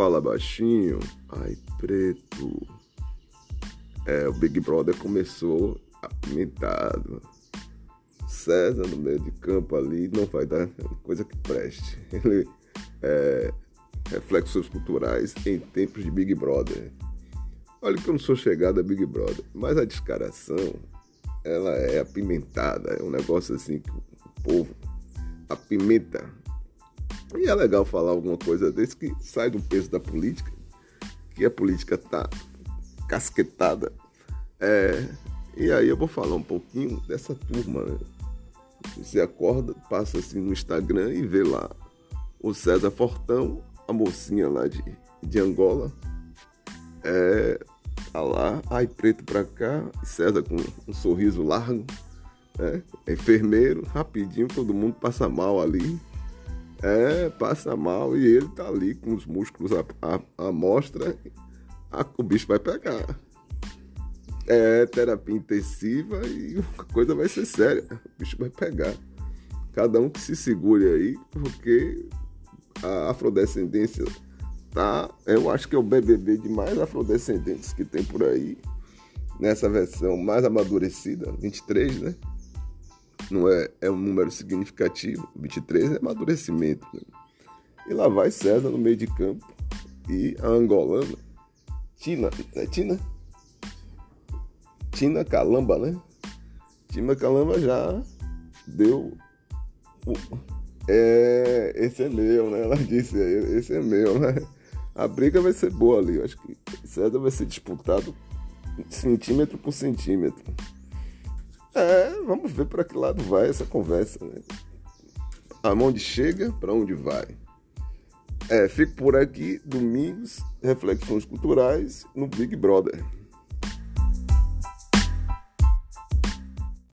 Fala baixinho. Ai, preto. É, o Big Brother começou apimentado. César no meio de campo ali não vai dar coisa que preste. Ele é reflexos culturais em tempos de Big Brother. Olha que eu não sou chegada a Big Brother, mas a descaração ela é apimentada, é um negócio assim que o povo apimenta e é legal falar alguma coisa desse que sai do peso da política, que a política tá casquetada. É, e aí eu vou falar um pouquinho dessa turma. Né? Você acorda, passa assim no Instagram e vê lá o César Fortão, a mocinha lá de, de Angola. É, tá lá, ai preto pra cá, César com um sorriso largo, né? enfermeiro, rapidinho, todo mundo passa mal ali é, passa mal e ele tá ali com os músculos à, mostra, a, o bicho vai pegar. É terapia intensiva e a coisa vai ser séria. O bicho vai pegar. Cada um que se segure aí, porque a afrodescendência tá. Eu acho que é o BBB de mais afrodescendentes que tem por aí. Nessa versão mais amadurecida, 23, né? Não é, é um número significativo. 23 é amadurecimento. Né? E lá vai César no meio de campo. E a angolana, Tina, é Tina? Tina Calamba, né? Tina Calamba já deu. É, esse é meu, né? Ela disse, esse é meu, né? A briga vai ser boa ali. Eu acho que César vai ser disputado centímetro por centímetro. É, vamos ver para que lado vai essa conversa, né? Aonde chega, para onde vai. É, fico por aqui, domingos, reflexões culturais no Big Brother.